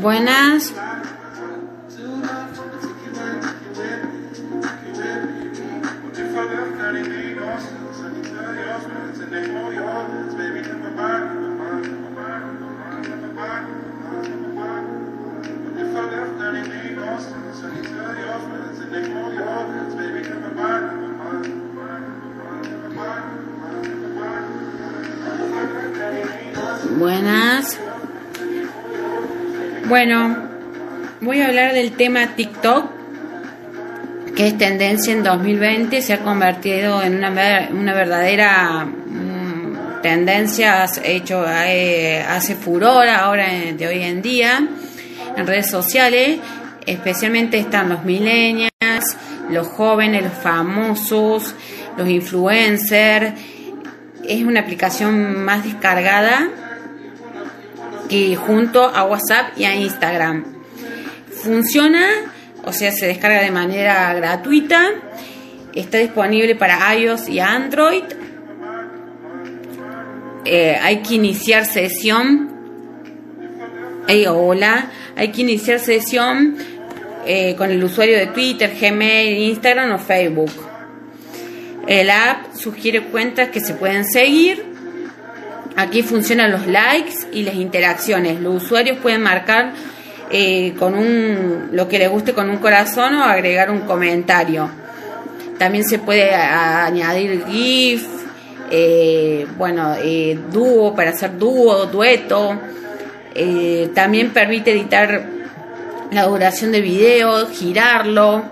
Buenas. Buenas. Bueno, voy a hablar del tema TikTok, que es tendencia en 2020, se ha convertido en una, una verdadera mm, tendencia, hecho, eh, hace furor ahora de hoy en día en redes sociales, especialmente están los millennials, los jóvenes, los famosos, los influencers. Es una aplicación más descargada junto a WhatsApp y a Instagram. Funciona, o sea, se descarga de manera gratuita. Está disponible para iOS y Android. Eh, hay que iniciar sesión. Hey, hola, hay que iniciar sesión eh, con el usuario de Twitter, Gmail, Instagram o Facebook. El app sugiere cuentas que se pueden seguir Aquí funcionan los likes y las interacciones. Los usuarios pueden marcar eh, con un, lo que les guste con un corazón o agregar un comentario. También se puede añadir GIF, eh, bueno, eh, dúo para hacer dúo, dueto. también permite editar la duración del video, girarlo.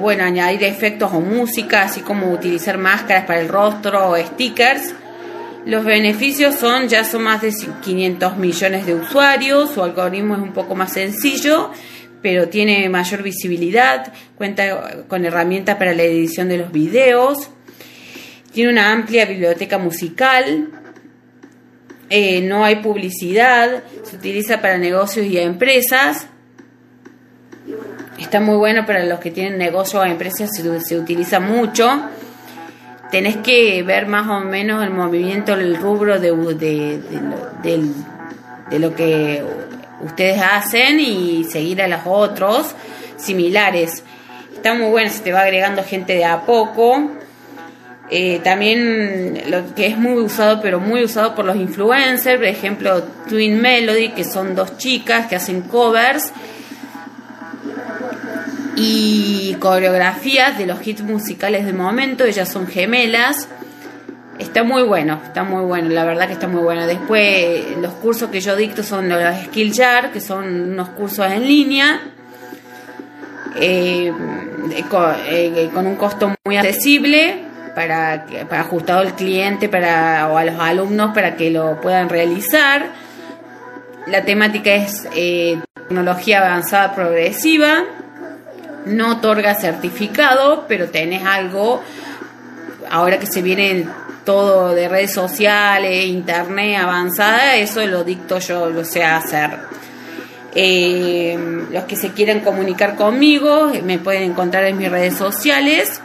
bueno, añadir efectos o música, así como utilizar máscaras para el rostro o stickers. Los beneficios son, ya son más de 500 millones de usuarios, su algoritmo es un poco más sencillo, pero tiene mayor visibilidad, cuenta con herramientas para la edición de los videos, tiene una amplia biblioteca musical, eh, no hay publicidad, se utiliza para negocios y empresas. Está muy bueno para los que tienen negocios o empresas, se utiliza mucho tenés que ver más o menos el movimiento, el rubro de, de, lo que ustedes hacen y seguir a los otros similares. Está muy bueno, se te va agregando gente de a poco. Eh, también lo que es muy usado, pero muy usado por los influencers, por ejemplo, Twin Melody, que son dos chicas que hacen covers y coreografías de los hits musicales del momento, ellas son gemelas. Está muy bueno, está muy bueno, la verdad que está muy bueno. Después los cursos que yo dicto son los Skillshare, que son unos cursos en línea, eh, eh, con, un costo muy accesible para, para ajustado al cliente para, o a los alumnos para que lo puedan realizar. La temática es eh, tecnología avanzada progresiva no otorga certificado, pero tenés algo, ahora que se viene todo de redes sociales, internet avanzada, eso lo dicto yo, lo sé hacer. Eh, los que se quieran comunicar conmigo me pueden encontrar en mis redes sociales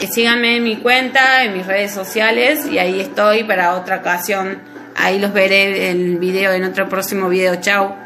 Síganme en mi cuenta, en mis redes sociales y ahí estoy para otra ocasión. Ahí los veré el video en otro próximo video. Chao.